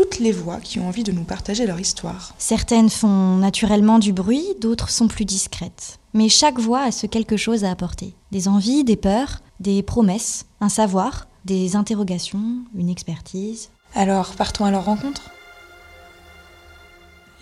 toutes les voix qui ont envie de nous partager leur histoire. Certaines font naturellement du bruit, d'autres sont plus discrètes. Mais chaque voix a ce quelque chose à apporter. Des envies, des peurs, des promesses, un savoir, des interrogations, une expertise. Alors, partons à leur rencontre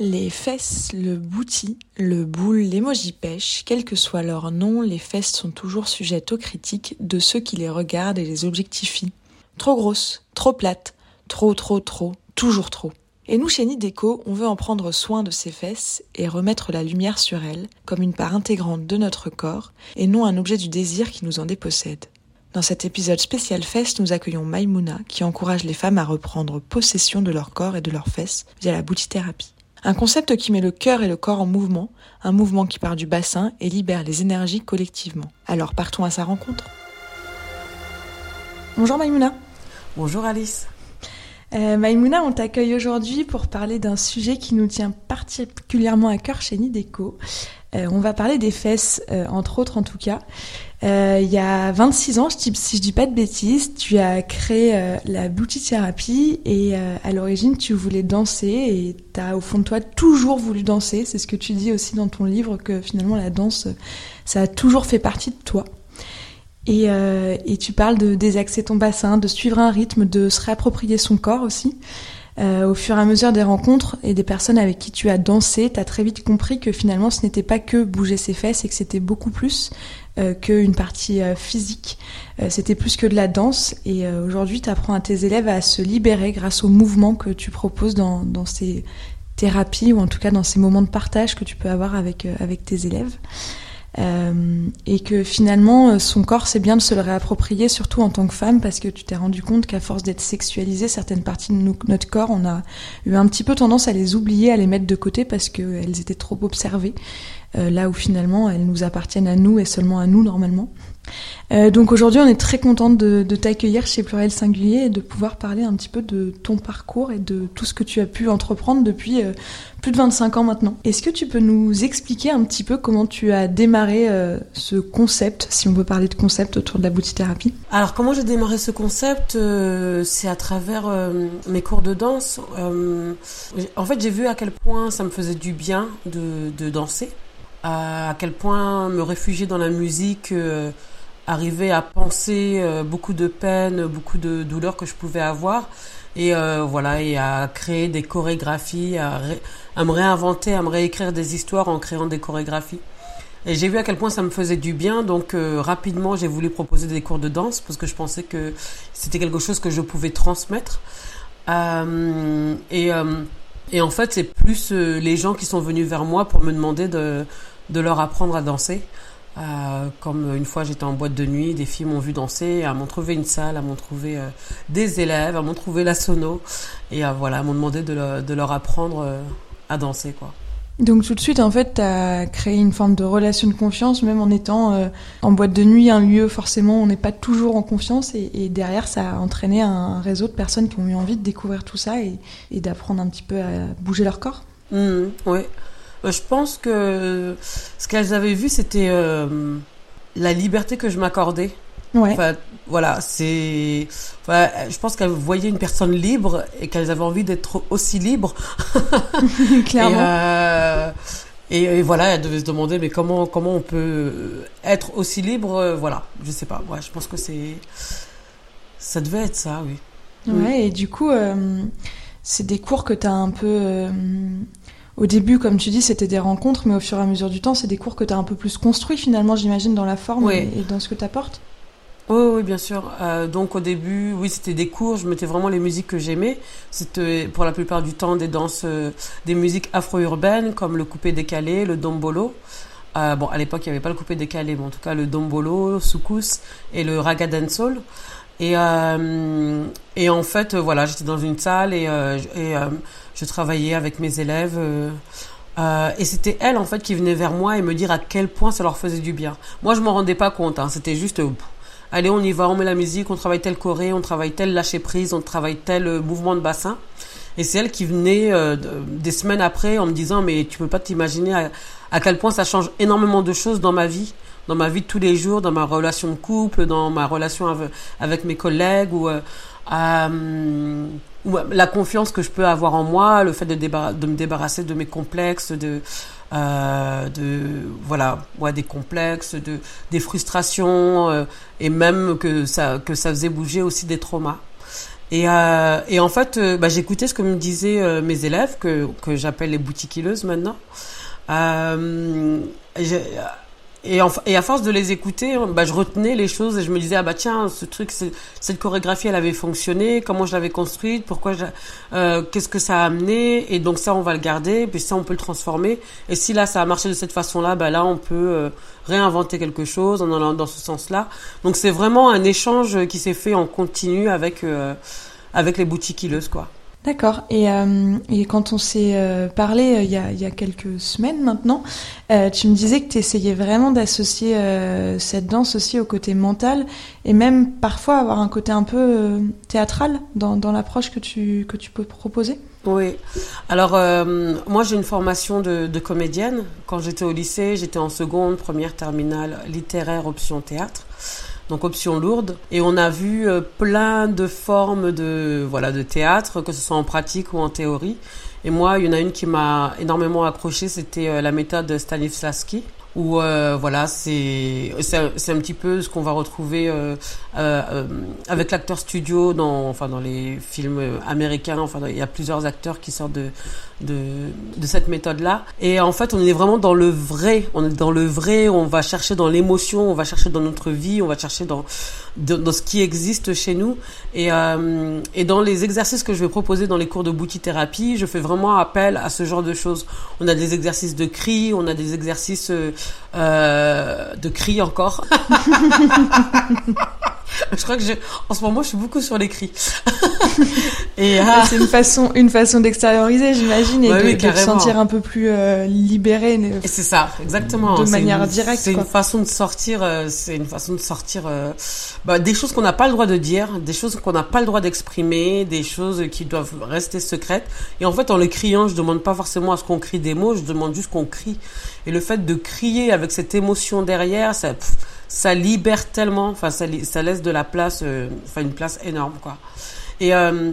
les fesses, le bouti, le boule, l'émoji pêche, quel que soit leur nom, les fesses sont toujours sujettes aux critiques de ceux qui les regardent et les objectifient. Trop grosses, trop plates, trop, trop, trop, toujours trop. Et nous, chez Nideco, on veut en prendre soin de ces fesses et remettre la lumière sur elles comme une part intégrante de notre corps et non un objet du désir qui nous en dépossède. Dans cet épisode spécial fesses, nous accueillons Maimouna qui encourage les femmes à reprendre possession de leur corps et de leurs fesses via la boutithérapie. Un concept qui met le cœur et le corps en mouvement, un mouvement qui part du bassin et libère les énergies collectivement. Alors partons à sa rencontre. Bonjour Maïmouna. Bonjour Alice. Euh, Maïmouna, on t'accueille aujourd'hui pour parler d'un sujet qui nous tient particulièrement à cœur chez Nideco. Euh, on va parler des fesses, euh, entre autres en tout cas. Euh, il y a 26 ans, si je dis pas de bêtises, tu as créé la Booty Thérapie et à l'origine tu voulais danser et tu as au fond de toi toujours voulu danser. C'est ce que tu dis aussi dans ton livre que finalement la danse, ça a toujours fait partie de toi. Et, et tu parles de désaxer ton bassin, de suivre un rythme, de se réapproprier son corps aussi. au fur et à mesure des rencontres et des personnes avec qui tu as dansé, tu as très vite compris que finalement ce n'était pas que bouger ses fesses et que c'était beaucoup plus. Euh, qu'une partie euh, physique. Euh, c'était plus que de la danse. Et aujourd'hui, tu apprends à tes élèves à se libérer grâce au mouvement que tu proposes dans, dans ces thérapies ou en tout cas dans ces moments de partage que tu peux avoir avec, avec tes élèves. Euh, et que finalement son corps c'est bien de se le réapproprier surtout en tant que femme parce que tu t'es rendu compte qu'à force d'être sexualisée certaines parties de notre corps on a eu un petit peu tendance à les oublier à les mettre de côté parce qu'elles étaient trop observées euh, là où finalement elles nous appartiennent à nous et seulement à nous normalement. Euh, donc aujourd'hui, on est très contente de, t'accueillir chez Pluriel Singulier et de pouvoir parler un petit peu de ton parcours et de tout ce que tu as pu entreprendre depuis euh, plus de 25 ans maintenant. Est-ce que tu peux nous expliquer un petit peu comment tu as démarré euh, ce concept, si on peut parler de concept autour de la boutithérapie Alors comment j'ai démarré ce concept C'est à travers mes cours de danse. en fait, j'ai vu à quel point ça me faisait du bien de danser à quel point me réfugier dans la musique euh, arrivait à penser euh, beaucoup de peine, beaucoup de douleurs que je pouvais avoir et euh, voilà et à créer des chorégraphies, à, à, me réinventer, à me réécrire des histoires en créant des chorégraphies. Et j'ai vu à quel point ça me faisait du bien, donc rapidement j'ai voulu proposer des cours de danse parce que je pensais que c'était quelque chose que je pouvais transmettre. et et en fait, c'est plus les gens qui sont venus vers moi pour me demander de, de leur apprendre à danser. Euh, comme une fois j'étais en boîte de nuit, des filles m'ont vu danser, elles m'ont trouvé une salle, elles m'ont trouvé euh, des élèves, elles m'ont trouvé la sono, et euh, voilà, elles m'ont demandé de, de, leur apprendre à danser, quoi. Donc tout de suite, en fait, tu as créé une forme de relation de confiance, même en étant en boîte de nuit, un lieu, forcément, on n'est pas toujours en confiance, et, et, derrière, ça a entraîné un réseau de personnes qui ont eu envie de découvrir tout ça et, et d'apprendre un petit peu à bouger leur corps. Mmh, oui. Euh, je pense que ce qu'elles avaient vu, c'était euh, la liberté que je m'accordais. Ouais. Enfin, voilà, c'est. Enfin, je pense qu'elles voyaient une personne libre et qu'elles avaient envie d'être aussi libres. Clairement. Euh, et, et, voilà, elles devaient se demander, mais comment comment on peut être aussi libre Voilà, je sais pas. Ouais, je pense que c'est. Ça devait être ça, oui. Ouais, et du coup, c'est des cours que tu as un peu au début, comme tu dis, c'était des rencontres, mais au fur et à mesure du temps, c'est des cours que tu as un peu plus construits finalement, j'imagine, dans la forme et, dans ce que tu apportes. Oui, oui, bien sûr. Euh, donc au début, oui, c'était des cours. Je mettais vraiment les musiques que j'aimais. C'était pour la plupart du temps des danses, euh, des musiques afro-urbaines comme le coupé décalé, le dombolo. Euh, bon, à l'époque, il n'y avait pas le coupé décalé, mais en tout cas le dombolo, soukous et le raga dancehall. Et, euh, et en fait, voilà, j'étais dans une salle et, et je travaillais avec mes élèves Euh, et c'était elle en fait qui venait vers moi et me dire à quel point ça leur faisait du bien. Moi je m'en rendais pas compte, hein. c'était juste euh, allez on y va, on met la musique, on travaille tel choré, on travaille tel lâcher prise, on travaille tel euh, mouvement de bassin. Et c'est elle qui venait des semaines après en me disant mais tu peux pas t'imaginer à, à, quel point ça change énormément de choses dans ma vie, dans ma vie de tous les jours, dans ma relation de couple, dans ma relation avec, mes collègues ou la confiance que je peux avoir en moi, le fait de, de me débarrasser de mes complexes, de, euh, de voilà, ouais, des complexes, de des frustrations euh, et même que ça que ça faisait bouger aussi des traumas. Et, euh, et en fait, euh, bah, j'écoutais ce que me disaient euh, mes élèves que que j'appelle les boutiquilleuses maintenant. Et, et à force de les écouter, bah, je retenais les choses et je me disais ah bah tiens ce truc cette chorégraphie elle avait fonctionné, comment je l'avais construite, pourquoi euh, qu'est-ce que ça a amené et donc ça on va le garder, puis ça on peut le transformer et si là ça a marché de cette façon-là, bah là on peut euh, réinventer quelque chose en allant dans ce sens-là. Donc c'est vraiment un échange qui s'est fait en continu avec euh, avec les boutiquilleuses quoi. D'accord. Et, euh, et, quand on s'est euh, parlé euh, il, y a, quelques semaines maintenant, tu me disais que tu essayais vraiment d'associer cette danse aussi au côté mental et même parfois avoir un côté un peu théâtral dans, dans l'approche que tu, que tu peux proposer. Oui. Alors, moi, j'ai une formation de, de comédienne. Quand j'étais au lycée, j'étais en seconde, première terminale littéraire option théâtre donc option lourde. Et on a vu euh, plein de formes de voilà de théâtre, que ce soit en pratique ou en théorie. Et moi, il y en a une qui m'a énormément accroché, c'était euh, la méthode de Stanislavski où euh, voilà c'est c'est un petit peu ce qu'on va retrouver euh, euh, avec l'acteur studio dans enfin dans les films américains enfin il y a plusieurs acteurs qui sortent de de, de cette méthode là et en fait on est vraiment dans le vrai. On est dans le vrai. On va chercher dans l'émotion. On va chercher dans notre vie. On va chercher dans dans, ce qui existe chez nous. Et et dans les exercices que je vais proposer dans les cours de boutique thérapie je fais vraiment appel à ce genre de choses. On a des exercices de cri. On a des exercices euh, de cris encore. je crois que je, en ce moment, je suis beaucoup sur les cris. et ah. c'est une façon, une façon d'extérioriser, j'imagine, et de, se sentir un peu plus euh, libéré. C'est ça, exactement. De manière directe. C'est une façon de sortir. Euh, c'est une façon de sortir bah, des choses qu'on n'a pas le droit de dire, des choses qu'on n'a pas le droit d'exprimer, des choses qui doivent rester secrètes. Et en fait, en le criant, je demande pas forcément à ce qu'on crie des mots, je demande juste qu'on crie. Et le fait de crier avec cette émotion derrière, ça, ça libère tellement, enfin, ça, laisse de la place, euh, enfin, une place énorme, quoi. Et, euh,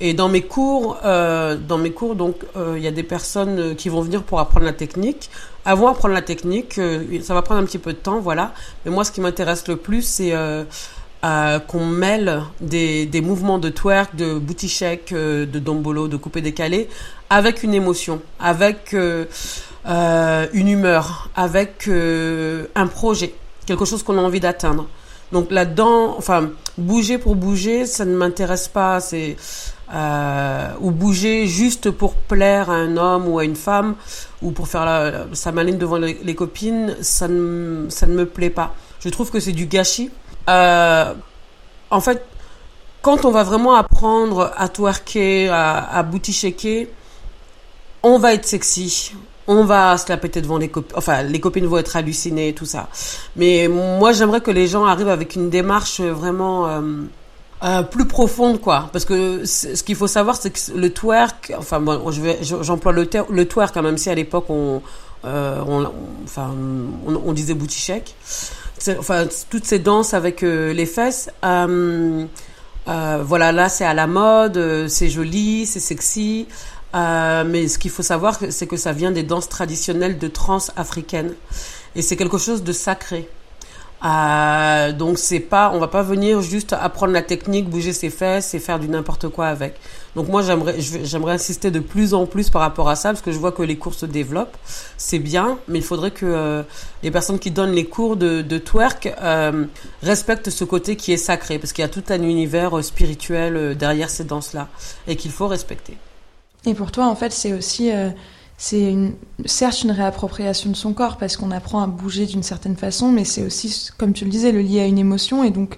et dans mes cours, euh, dans mes cours, donc, il y a des personnes qui vont venir pour apprendre la technique. Avant d'apprendre la technique, ça va prendre un petit peu de temps, voilà. Mais moi, ce qui m'intéresse le plus, c'est qu'on mêle des, des, mouvements de twerk, de booty de dombolo, de coupé décalé, avec une émotion, avec euh, une humeur, avec euh, un projet, quelque chose qu'on a envie d'atteindre. Donc là-dedans, enfin, bouger pour bouger, ça ne m'intéresse pas. C'est euh, ou bouger juste pour plaire à un homme ou à une femme ou pour faire la, sa maline devant les, copines, ça ne, ça ne me plaît pas. Je trouve que c'est du gâchis. Euh, en fait, quand on va vraiment apprendre à twerker, à, à booty shaker, on va être sexy on va se la péter devant les copines, enfin les copines vont être hallucinées, tout ça. Mais moi j'aimerais que les gens arrivent avec une démarche vraiment euh, euh, plus profonde, quoi. Parce que ce qu'il faut savoir, c'est que le twerk, enfin bon, j'emploie le, le twerk, quand hein, même si à l'époque on, euh, on, enfin on, disait booty shake. Enfin toutes ces danses avec les fesses. voilà, là c'est à la mode, c'est joli, c'est sexy. Euh, mais ce qu'il faut savoir, c'est que ça vient des danses traditionnelles de trans africaines. Et c'est quelque chose de sacré. Euh, donc c'est pas, on va pas venir juste apprendre la technique, bouger ses fesses et faire du n'importe quoi avec. Donc moi j'aimerais, j'aimerais insister de plus en plus par rapport à ça parce que je vois que les cours se développent, c'est bien, mais il faudrait que euh, les personnes qui donnent les cours de, twerk euh, respectent ce côté qui est sacré parce qu'il y a tout un univers spirituel derrière ces danses là et qu'il faut respecter. Et pour toi, en fait, c'est aussi, euh, c'est certes une réappropriation de son corps parce qu'on apprend à bouger d'une certaine façon, mais c'est aussi, comme tu le disais, le lié à une émotion. Et donc,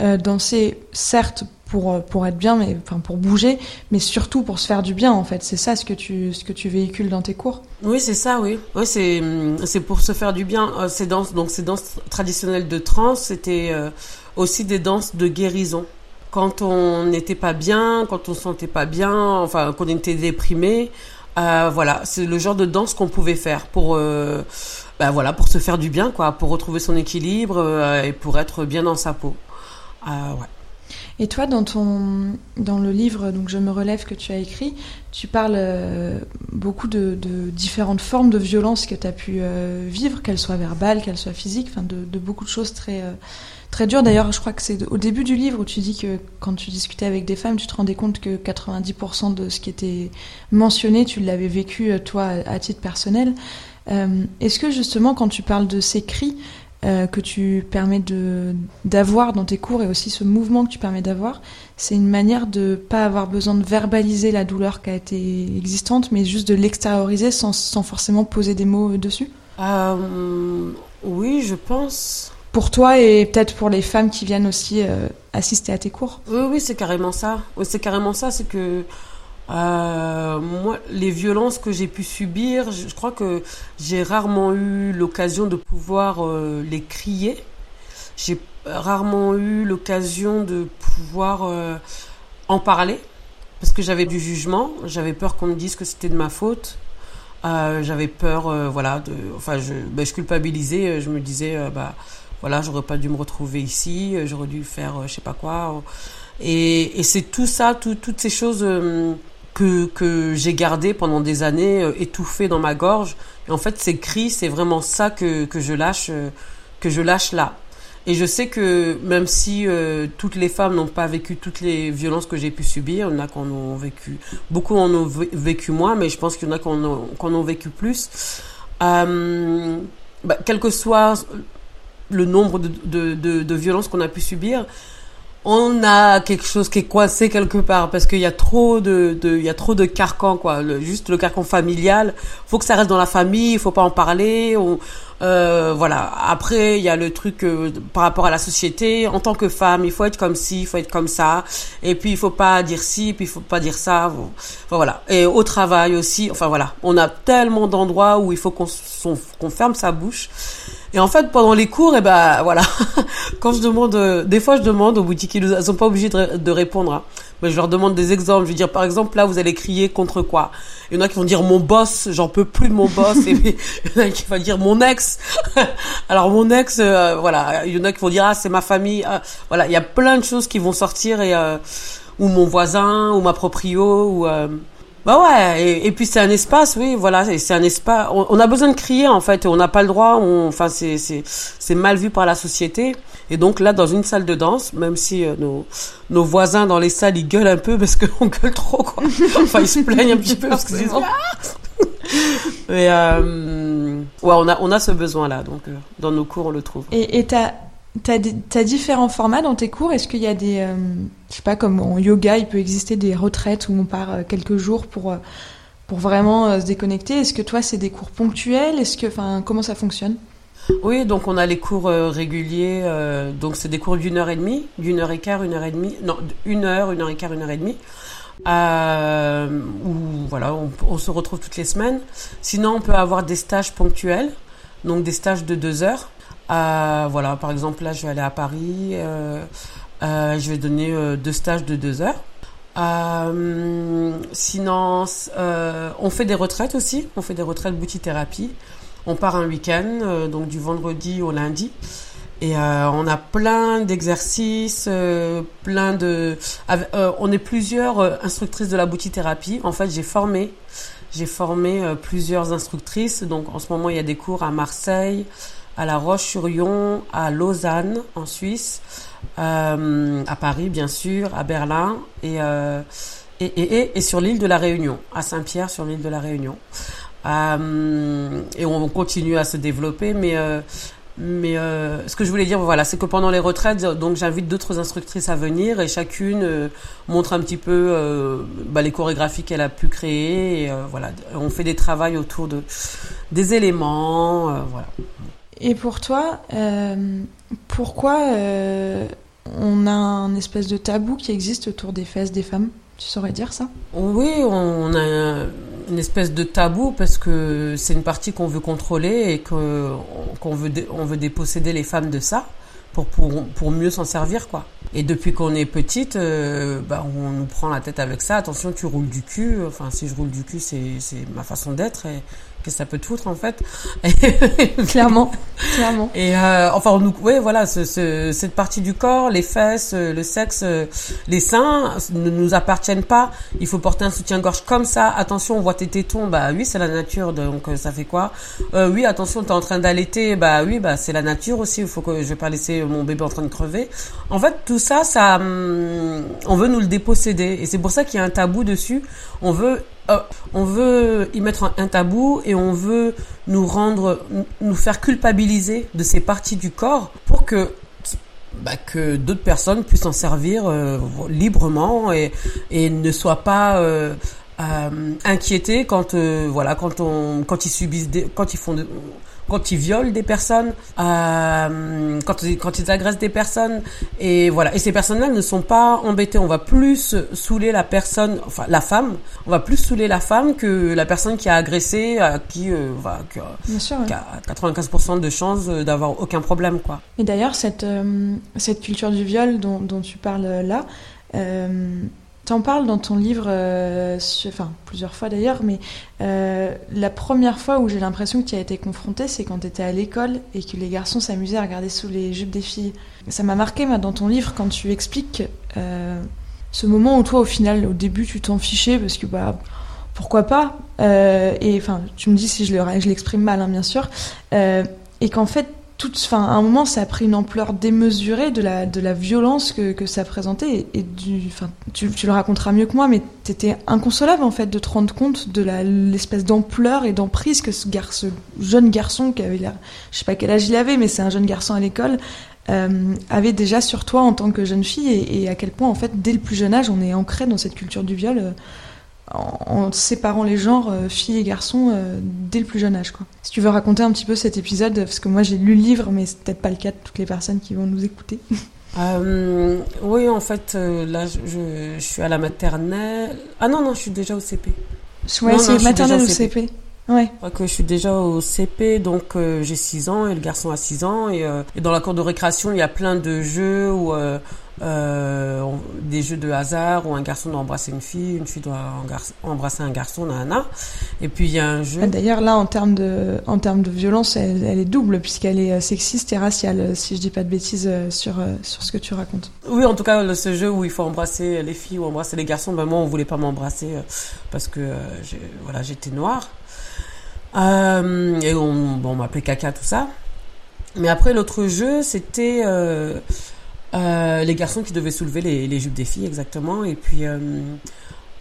euh, danser, certes, pour pour être bien, mais enfin pour bouger, mais surtout pour se faire du bien en fait. C'est ça ce que tu ce que tu véhicules dans tes cours. Oui, c'est ça, oui. Oui, c'est c'est pour se faire du bien. Euh, ces danses, donc ces danses traditionnelles de trance, c'était euh, aussi des danses de guérison. Quand on n'était pas bien, quand on se sentait pas bien, enfin qu'on était déprimé, euh, voilà, c'est le genre de danse qu'on pouvait faire pour euh, bah, voilà, pour se faire du bien, quoi, pour retrouver son équilibre euh, et pour être bien dans sa peau. Ouais. Et toi, dans, ton, dans le livre donc Je me relève que tu as écrit, tu parles beaucoup de, différentes formes de violence que tu as pu vivre, qu'elles soient verbales, qu'elles soient physiques, de, beaucoup de choses très, très dures. D'ailleurs, je crois que c'est au début du livre où tu dis que quand tu discutais avec des femmes, tu te rendais compte que 90% de ce qui était mentionné, tu l'avais vécu toi à, titre personnel. Est-ce que justement, quand tu parles de ces cris, euh, que tu permets d'avoir dans tes cours et aussi ce mouvement que tu permets d'avoir, c'est une manière de pas avoir besoin de verbaliser la douleur qui a été existante, mais juste de l'extérioriser sans, sans forcément poser des mots dessus? Euh, Oui, je pense. Pour toi et peut-être pour les femmes qui viennent aussi euh, assister à tes cours Oui, oui, c'est carrément ça. C'est carrément ça, c'est que euh, moi, les violences que j'ai pu subir, je, crois que j'ai rarement eu l'occasion de pouvoir euh, les crier. J'ai rarement eu l'occasion de pouvoir euh, en parler parce que j'avais du jugement, j'avais peur qu'on me dise que c'était de ma faute. J'avais peur, voilà, de, enfin, je, ben, je culpabilisais, je me disais, bah, voilà, j'aurais pas dû me retrouver ici, j'aurais dû faire, je sais pas quoi. Et, et c'est tout ça, tout, toutes ces choses que, que j'ai gardé pendant des années euh, étouffé dans ma gorge. Et en fait, ces cris, c'est vraiment ça que, que je lâche, euh, que je lâche là. Et je sais que même si euh, toutes les femmes n'ont pas vécu toutes les violences que j'ai pu subir, il y en a qui en ont vécu, beaucoup en ont vécu moins, mais je pense qu'il y en a qui en ont, qui en ont vécu plus. Euh, bah, quel que soit le nombre de, de, de, de violences qu'on a pu subir, on a quelque chose qui est coincé quelque part parce qu'il y a trop de, de il y a trop de carcans quoi. Juste le carcan familial faut que ça reste dans la famille il faut pas en parler on, euh, voilà. Après il y a le truc euh, par rapport à la société en tant que femme il faut être comme ci il faut être comme ça et puis il faut pas dire ci puis il faut pas dire ça enfin, voilà. Et au travail aussi enfin voilà. On a tellement d'endroits où il faut qu'on qu'on ferme sa bouche et en fait, pendant les cours, et eh ben voilà, quand je demande, euh, des fois je demande aux boutiques, ils sont pas obligés de, de répondre. Hein. Mais je leur demande des exemples. Je vais dire, par exemple, là, vous allez crier contre quoi? Il y en a qui vont dire mon boss, j'en peux plus de mon boss. il y en a qui vont dire mon ex. Alors mon ex, euh, voilà. Il y en a qui vont dire ah c'est ma famille. Ah, voilà, il y a plein de choses qui vont sortir et euh, ou mon voisin ou ma proprio ou euh, bah ouais, et, et puis c'est un espace, oui, voilà, c'est un espace. On, on, a besoin de crier en fait, on n'a pas le droit. On, enfin, c'est c'est c'est mal vu par la société. Et donc là, dans une salle de danse, même si euh, nos nos voisins dans les salles ils gueulent un peu parce qu'on gueule trop, quoi. enfin, ils se plaignent un petit peu parce qu'ils ont. Mais euh, ouais, on a on a ce besoin là, donc euh, dans nos cours on le trouve. Et et t'as T'as, as différents formats dans tes cours? Est-ce qu'il y a des, euh, je sais pas, comme en yoga, il peut exister des retraites où on part euh, quelques jours pour, euh, pour vraiment euh, se déconnecter? Est-ce que toi, c'est des cours ponctuels? Est-ce que, enfin, comment ça fonctionne? Oui, donc on a les cours euh, réguliers. Euh, donc c'est des cours d'une heure et demie, d'une heure et quart, une heure et demie. Non, une heure, une heure et quart, une heure et demie. où voilà, on se retrouve toutes les semaines. Sinon, on peut avoir des stages ponctuels, donc des stages de deux heures. Euh, voilà, par exemple, là, je vais aller à Paris. Euh, euh, je vais donner deux stages de deux heures. sinon, on fait des retraites aussi. On fait des retraites boutique-thérapie. On part un week-end, donc du vendredi au lundi. Et euh, on a plein d'exercices, euh, plein de. Euh, on est plusieurs instructrices de la boutique-thérapie. En fait, j'ai formé, j'ai formé plusieurs instructrices. Donc, en ce moment, il y a des cours à Marseille, à La Roche-sur-Yon, à Lausanne en Suisse, euh, à Paris bien sûr, à Berlin et, euh, et, et, et, sur l'île de la Réunion, à Saint-Pierre sur l'île de la Réunion. Euh, et on continue à se développer, mais mais ce que je voulais dire, voilà, c'est que pendant les retraites, donc j'invite d'autres instructrices à venir et chacune montre un petit peu euh, bah, les chorégraphies qu'elle a pu créer. Et, voilà, on fait des travaux autour de des éléments. Et pour toi, euh, pourquoi euh, on a un espèce de tabou qui existe autour des fesses des femmes? Tu saurais dire ça? Oui, on a une espèce de tabou parce que c'est une partie qu'on veut contrôler et qu'on veut, déposséder les femmes de ça pour, mieux s'en servir, quoi. Et depuis qu'on est petite, euh, bah, on nous prend la tête avec ça. Attention, tu roules du cul. Enfin, si je roule du cul, c'est ma façon d'être. Que ça peut te foutre en fait. clairement, clairement. Et euh, enfin, nous, oui, voilà, ce, ce, cette partie du corps, les fesses, euh, le sexe, euh, les seins, ne nous appartiennent pas. Il faut porter un soutien-gorge comme ça. Attention, on voit tes tétons, bah oui, c'est la nature, donc euh, ça fait quoi? Euh, Oui, attention, t'es en train d'allaiter, bah oui, bah c'est la nature aussi. Il faut que je vais pas laisser mon bébé en train de crever. En fait, tout ça, ça, hum, on veut nous le déposséder, et c'est pour ça qu'il y a un tabou dessus. On veut on veut y mettre un tabou et on veut nous rendre, nous faire culpabiliser de ces parties du corps pour que bah, que d'autres personnes puissent en servir euh, librement et, ne soient pas euh, inquiétées quand voilà quand on quand ils subissent des, quand ils font de, quand ils violent des personnes, euh, quand, quand ils agressent des personnes. Et voilà. Et ces personnes-là ne sont pas embêtées. On va plus saouler la personne, enfin la femme, on va plus saouler la femme que la personne qui a agressé, à qui, euh, va, qui, a 95% de chances d'avoir aucun problème. Quoi. Et d'ailleurs, cette, euh, cette culture du viol dont, dont tu parles là, euh, T'en parles dans ton livre, euh, enfin plusieurs fois d'ailleurs, mais euh, la première fois où j'ai l'impression que tu as été confrontée, c'est quand tu étais à l'école et que les garçons s'amusaient à regarder sous les jupes des filles. Ça m'a marqué moi, dans ton livre quand tu expliques euh, ce moment où toi au final, au début, tu t'en fichais parce que bah pourquoi pas Et enfin, tu me dis si je l'exprime mal, hein, bien sûr, et qu'en fait enfin, à un moment, ça a pris une ampleur démesurée de la, de la violence que, que ça présentait. Et, du, tu, tu, le raconteras mieux que moi, mais t'étais inconsolable en fait de te rendre compte de l'espèce d'ampleur et d'emprise que ce, ce, jeune garçon qui avait l'air, je sais pas quel âge il avait, mais c'est un jeune garçon à l'école, euh, avait déjà sur toi en tant que jeune fille et, et, à quel point en fait dès le plus jeune âge on est ancré dans cette culture du viol. Euh, en, séparant les genres euh, filles et garçons euh, dès le plus jeune âge. Quoi. Si tu veux raconter un petit peu cet épisode, parce que moi j'ai lu le livre, mais c'est peut-être pas le cas de toutes les personnes qui vont nous écouter. Euh, oui, en fait, là, je, je, suis à la maternelle. Ah non, non, je suis déjà au CP. Ouais, c'est maternelle ou CP. Ouais. que je suis déjà au CP, donc j'ai 6 ans et le garçon a 6 ans. Et, et, dans la cour de récréation, il y a plein de jeux où euh, des jeux de hasard où un garçon doit embrasser une fille, une fille doit embrasser un garçon, nana. Et puis il y a un jeu. D'ailleurs là, en termes de, en termes de violence, elle, elle est double puisqu'elle est euh, sexiste et raciale, si je dis pas de bêtises euh, sur sur ce que tu racontes. Oui, en tout cas, ce jeu où il faut embrasser les filles ou embrasser les garçons, ben moi on voulait pas m'embrasser parce que voilà j'étais noire. et on, bon, on m'appelait caca tout ça. Mais après l'autre jeu, c'était euh, les garçons qui devaient soulever les, les, jupes des filles, exactement. Et puis, euh,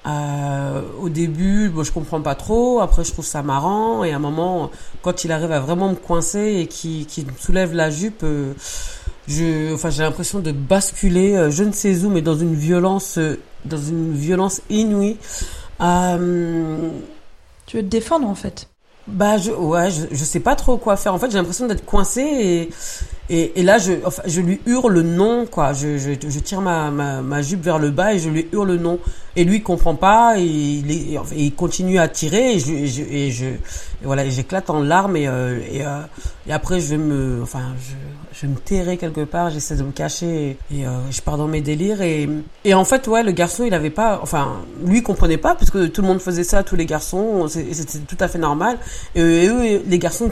euh, au début, bon, je comprends pas trop. Après, je trouve ça marrant. Et à un moment, quand il arrive à vraiment me coincer et qu'il me soulève la jupe, euh, je, enfin, j'ai l'impression de basculer, euh, je ne sais où, mais dans une violence, dans une violence inouïe. tu veux te défendre, en fait? Bah je ouais je, je sais pas trop quoi faire en fait j'ai l'impression d'être coincé et et, et là, je, enfin, je lui hurle non, quoi. Je, je, je tire ma, ma, ma, jupe vers le bas et je lui hurle non. Et lui, il comprend pas. Et il, est, il continue à tirer et je, et je, et je voilà, j'éclate en larmes et, euh, et, euh, et, après, je me, enfin, je, je me terrer quelque part. J'essaie de me cacher et, euh, je pars dans mes délires. Et, et en fait, ouais, le garçon, il avait pas, enfin, lui, il comprenait pas puisque tout le monde faisait ça, tous les garçons. C'était tout à fait normal. Et, eux, les garçons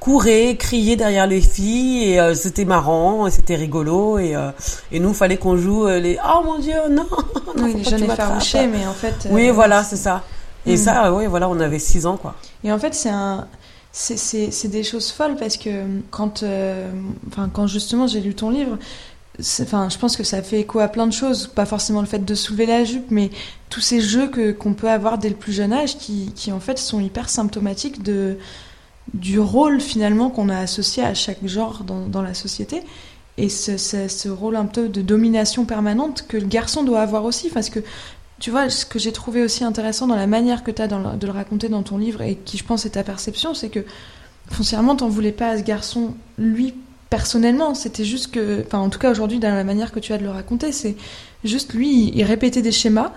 couraient, criaient derrière les filles et euh, c'était marrant, c'était rigolo et, euh, et nous fallait qu'on joue euh, les oh mon dieu non, non oui, les jeunes effarouchés mais en fait oui voilà c'est ça. Et hmm. ça oui voilà on avait 6 ans quoi. Et en fait c'est un c'est des choses folles parce que quand enfin quand justement j'ai lu ton livre enfin je pense que ça fait écho à plein de choses. Pas forcément le fait de soulever la jupe mais tous ces jeux que qu'on peut avoir dès le plus jeune âge qui qui en fait sont hyper symptomatiques de du rôle finalement qu'on a associé à chaque genre dans, la société et ce, ce, rôle un peu de domination permanente que le garçon doit avoir aussi parce que tu vois ce que j'ai trouvé aussi intéressant dans la manière que tu as de le raconter dans ton livre et qui je pense est ta perception c'est que foncièrement t'en voulais pas à ce garçon lui personnellement. C'était juste que, enfin, en tout cas aujourd'hui, dans la manière que tu as de le raconter, c'est juste lui, il répétait des schémas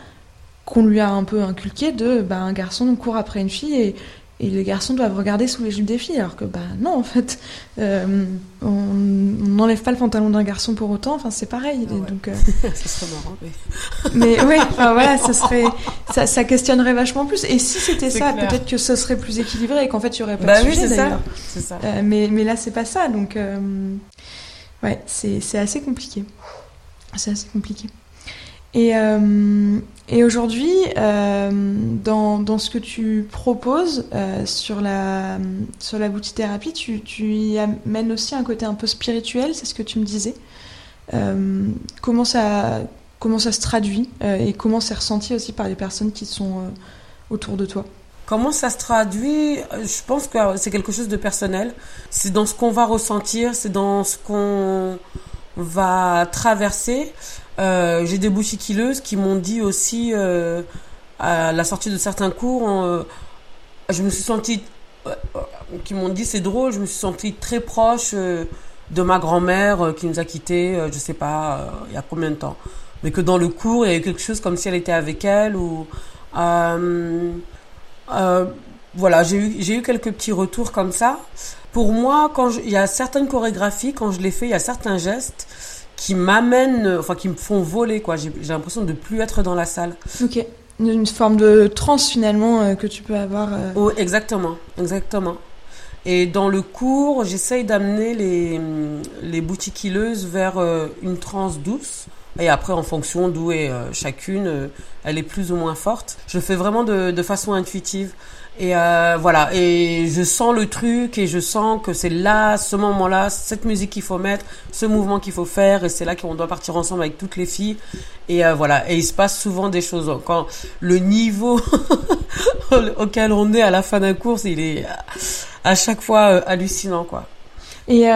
qu'on lui a un peu inculqués de, bah, un garçon court après une fille et et les garçons doivent regarder sous les jupes des filles, alors que bah non en fait, euh, on n'enlève pas le pantalon d'un garçon pour autant. Enfin c'est pareil. Ah ouais. Donc, euh... ça serait marrant. Mais, mais oui, enfin voilà, ça serait, ça, ça, questionnerait vachement plus. Et si c'était ça, peut-être que ce serait plus équilibré et qu'en fait il y aurait pas bah de oui, sujet d'ailleurs. Euh, mais mais là c'est pas ça, donc euh, ouais, c'est assez compliqué. C'est assez compliqué. Et, euh, et aujourd'hui, euh, dans, dans, ce que tu proposes euh, sur, la, sur la boutithérapie, tu, tu y amènes aussi un côté un peu spirituel, c'est ce que tu me disais. Comment, ça, comment ça se traduit et comment c'est ressenti aussi par les personnes qui sont autour de toi? Comment ça se traduit? Je pense que c'est quelque chose de personnel. C'est dans ce qu'on va ressentir, c'est dans ce qu'on va traverser. Euh, j'ai des bouchiquilleuses qui m'ont dit aussi euh, à la sortie de certains cours, euh, je me suis sentie, qui m'ont dit c'est drôle, je me suis sentie très proche de ma grand-mère qui nous a quittés, je sais pas, il y a combien de temps, mais que dans le cours il y a eu quelque chose comme si elle était avec elle ou voilà, j'ai eu j'ai eu quelques petits retours comme ça. Pour moi, quand il y a certaines chorégraphies, quand je les fais, il y a certains gestes qui m'amènent, enfin qui me font voler quoi. J'ai l'impression de plus être dans la salle. Ok. Une forme de transe finalement euh, que tu peux avoir. Euh... Oh, exactement, exactement. Et dans le cours, j'essaye d'amener les, les boutiquilleuses vers euh, une transe douce. Et après, en fonction d'où est chacune, elle est plus ou moins forte. Je le fais vraiment de, de façon intuitive. Et euh, voilà, et je sens le truc et je sens que c'est là, ce moment-là, cette musique qu'il faut mettre, ce mouvement qu'il faut faire, et c'est là qu'on doit partir ensemble avec toutes les filles. Et euh, voilà, et il se passe souvent des choses. Quand le niveau auquel on est à la fin d'un cours, il est à chaque fois euh, hallucinant, quoi. Et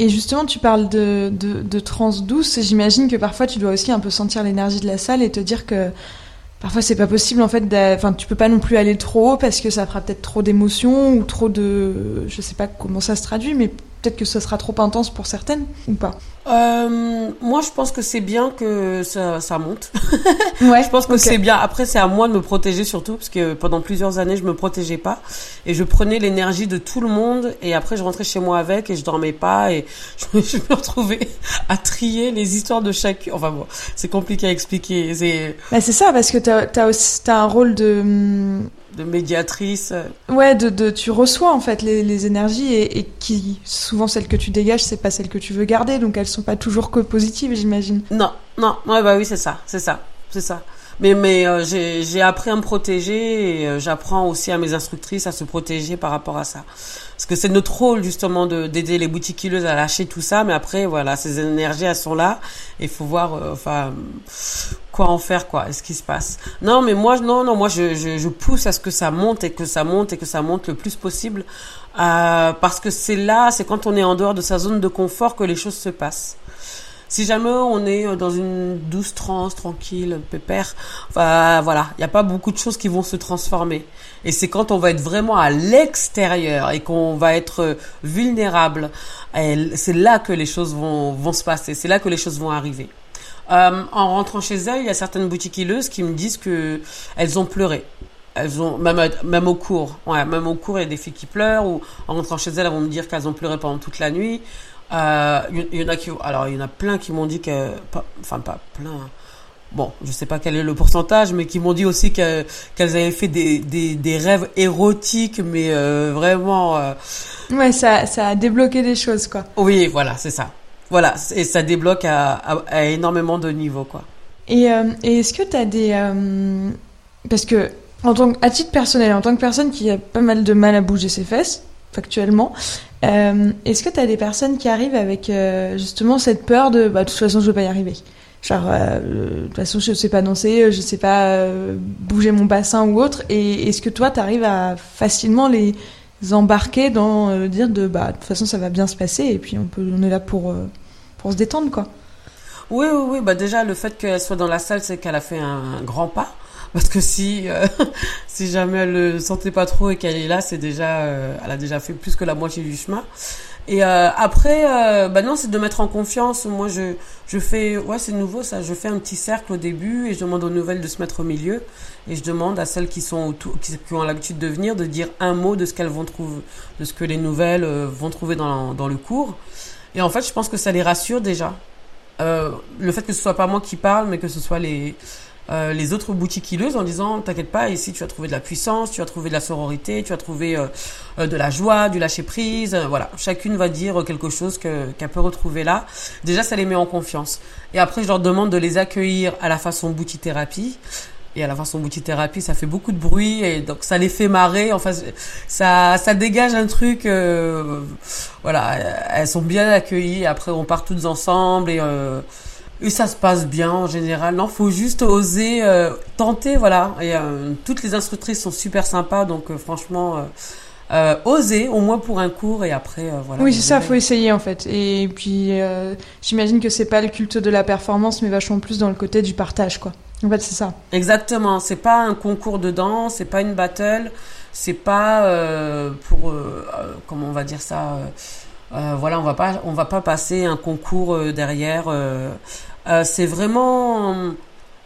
et justement, tu parles de, de, de trans douce, j'imagine que parfois tu dois aussi un peu sentir l'énergie de la salle et te dire que parfois c'est pas possible en fait enfin tu peux pas non plus aller trop haut parce que ça fera peut-être trop d'émotions ou trop de je sais pas comment ça se traduit mais peut-être que ce sera trop intense pour certaines ou pas euh, moi, je pense que c'est bien que ça, ça monte. ouais, je pense que okay. c'est bien. Après, c'est à moi de me protéger surtout, parce que pendant plusieurs années, je me protégeais pas et je prenais l'énergie de tout le monde. Et après, je rentrais chez moi avec et je dormais pas et je me, je me retrouvais à trier les histoires de chacun. Enfin bon, c'est compliqué à expliquer. C'est. Bah, ça, parce que t'as as un rôle de de médiatrice. Ouais, de, de, tu reçois en fait les, les énergies et, et, qui souvent celles que tu dégages, c'est pas celles que tu veux garder, donc elles sont pas toujours que positives, j'imagine. Non, non, ouais bah oui c'est ça, c'est ça, c'est ça. Mais mais euh, j'ai appris à me protéger et euh, j'apprends aussi à mes instructrices à se protéger par rapport à ça. Parce que c'est notre rôle justement de d'aider les boutiquilleuses à lâcher tout ça, mais après voilà, ces énergies elles sont là et faut voir euh, enfin quoi en faire quoi, est-ce qui se passe. Non, mais moi non non, moi je, je je pousse à ce que ça monte et que ça monte et que ça monte le plus possible euh, parce que c'est là, c'est quand on est en dehors de sa zone de confort que les choses se passent. Si jamais on est dans une douce transe, tranquille, pépère, enfin, voilà, il n'y a pas beaucoup de choses qui vont se transformer. Et c'est quand on va être vraiment à l'extérieur et qu'on va être vulnérable, c'est là que les choses vont, vont se passer, c'est là que les choses vont arriver. Euh, en rentrant chez elles, il y a certaines boutiquilleuses qui me disent que elles ont pleuré. Elles ont même même au cours, ouais, même au cours, il y a des filles qui pleurent ou en rentrant chez elles, elles vont me dire qu'elles ont pleuré pendant toute la nuit. Il euh, y, y, en a qui, alors il y en a plein qui m'ont dit que, pas, enfin pas plein. Bon, je sais pas quel est le pourcentage, mais qui m'ont dit aussi qu'elles avaient fait des, des, des, rêves érotiques, mais euh, vraiment. Euh... Ouais, ça, ça a débloqué des choses, quoi. Oui, voilà, c'est ça. Voilà, et ça débloque à, à, à, énormément de niveaux, quoi. Et, euh, et est-ce que tu as des. euh, parce que, en tant que, à titre personnel, en tant que personne qui a pas mal de mal à bouger ses fesses, factuellement, euh, est-ce que tu as des personnes qui arrivent avec euh, justement cette peur de bah, de toute façon je vais pas y arriver? Genre, euh, de toute façon je sais pas danser, je sais pas euh, bouger mon bassin ou autre, et est-ce que toi tu arrives à facilement les embarquer dans le dire de bah de toute façon ça va bien se passer et puis on, peut, on est là pour, pour se détendre quoi? Oui, oui, oui, bah déjà le fait qu'elle soit dans la salle c'est qu'elle a fait un grand pas parce que si euh, si jamais elle le sentait pas trop et qu'elle est là, c'est déjà euh, elle a déjà fait plus que la moitié du chemin. Et euh, après, euh, bah non, c'est de mettre en confiance. Moi, je, je fais, ouais, c'est nouveau ça. Je fais un petit cercle au début et je demande aux nouvelles de se mettre au milieu. Et je demande à celles qui sont autour, qui, ont l'habitude de venir, de dire un mot de ce qu'elles vont trouver, de ce que les nouvelles euh, vont trouver dans, dans le cours. Et en fait, je pense que ça les rassure déjà. Euh, le fait que ce soit pas moi qui parle, mais que ce soit les, euh, les autres boutiquilleuses en disant t'inquiète pas ici tu as trouvé de la puissance tu as trouvé de la sororité tu as trouvé euh, euh, de la joie du lâcher prise voilà. Chacune va dire quelque chose que qu'elle peut retrouver là. Déjà ça les met en confiance. Et après je leur demande de les accueillir à la façon boutithérapie et à la façon boutithérapie ça fait beaucoup de bruit et donc ça les fait marrer. Enfin ça ça dégage un truc voilà. Elles sont bien accueillies. Après on part toutes ensemble et et ça se passe bien en général. Non, faut juste oser euh, tenter, voilà. Et euh, toutes les instructrices sont super sympas, donc euh, franchement, oser au moins pour un cours et après, voilà. Oui, c'est ça, faut essayer en fait. Et puis, j'imagine que c'est pas le culte de la performance, mais vachement plus dans le côté du partage, quoi. En fait, c'est ça. Exactement. C'est pas un concours de danse, c'est pas une battle, c'est pas pour, comment on va dire ça. voilà, on va pas, on va pas passer un concours derrière. Euh, c'est vraiment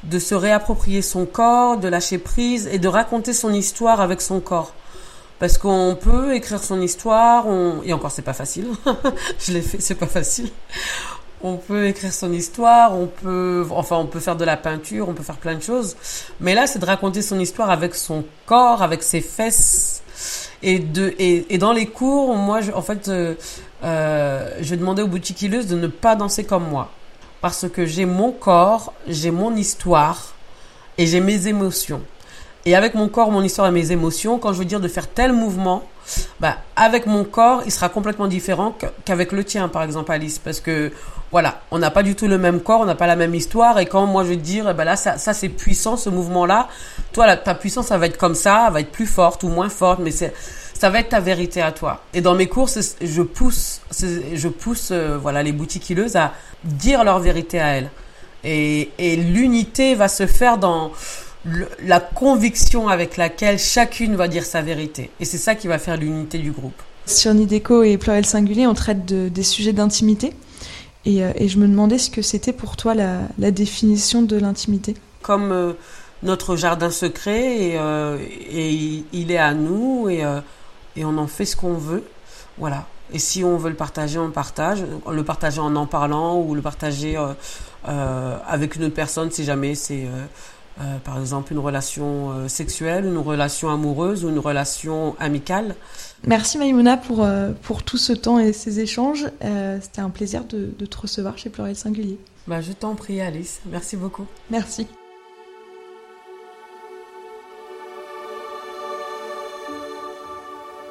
de se réapproprier son corps, de lâcher prise et de raconter son histoire avec son corps. Parce qu'on peut écrire son histoire, on... et encore c'est pas facile, je l'ai fait, c'est pas facile. On peut écrire son histoire, on peut, enfin on peut faire de la peinture, on peut faire plein de choses. Mais là c'est de raconter son histoire avec son corps, avec ses fesses. Et, de, et, dans les cours, moi je, en fait, euh, euh, je demandais aux boutiquilleuses de ne pas danser comme moi parce que j'ai mon corps, j'ai mon histoire et j'ai mes émotions. Et avec mon corps, mon histoire et mes émotions, quand je veux dire de faire tel mouvement, bah, avec mon corps, il sera complètement différent qu'avec le tien, par exemple, Alice. Parce que, voilà, on n'a pas du tout le même corps, on n'a pas la même histoire. Et quand moi je te dire, eh ben là, ça, ça c'est puissant, ce mouvement-là. Toi, ta puissance, ça va être comme ça, elle va être plus forte ou moins forte, mais c'est, ça va être ta vérité à toi. Et dans mes courses, je pousse, je pousse euh, voilà les boutiquilleuses à dire leur vérité à elles. Et, et l'unité va se faire dans la conviction avec laquelle chacune va dire sa vérité. Et c'est ça qui va faire l'unité du groupe. Sur Nideco et Pluriel Singulier, on traite de, des sujets d'intimité. Et, euh, et, je me demandais ce que c'était pour toi la, la définition de l'intimité. Comme euh, notre jardin secret, et, et, il est à nous, et et on en fait ce qu'on veut. Voilà. Et si on veut le partager, on le partage. Le partager en en parlant ou le partager euh, euh, avec une autre personne si jamais c'est euh, par exemple une relation sexuelle, une relation amoureuse ou une relation amicale. Merci Maïmouna pour, pour tout ce temps et ces échanges. C'était un plaisir de, de, te recevoir chez Pluriel Singulier. Bah, je t'en prie Alice. Merci beaucoup. Merci.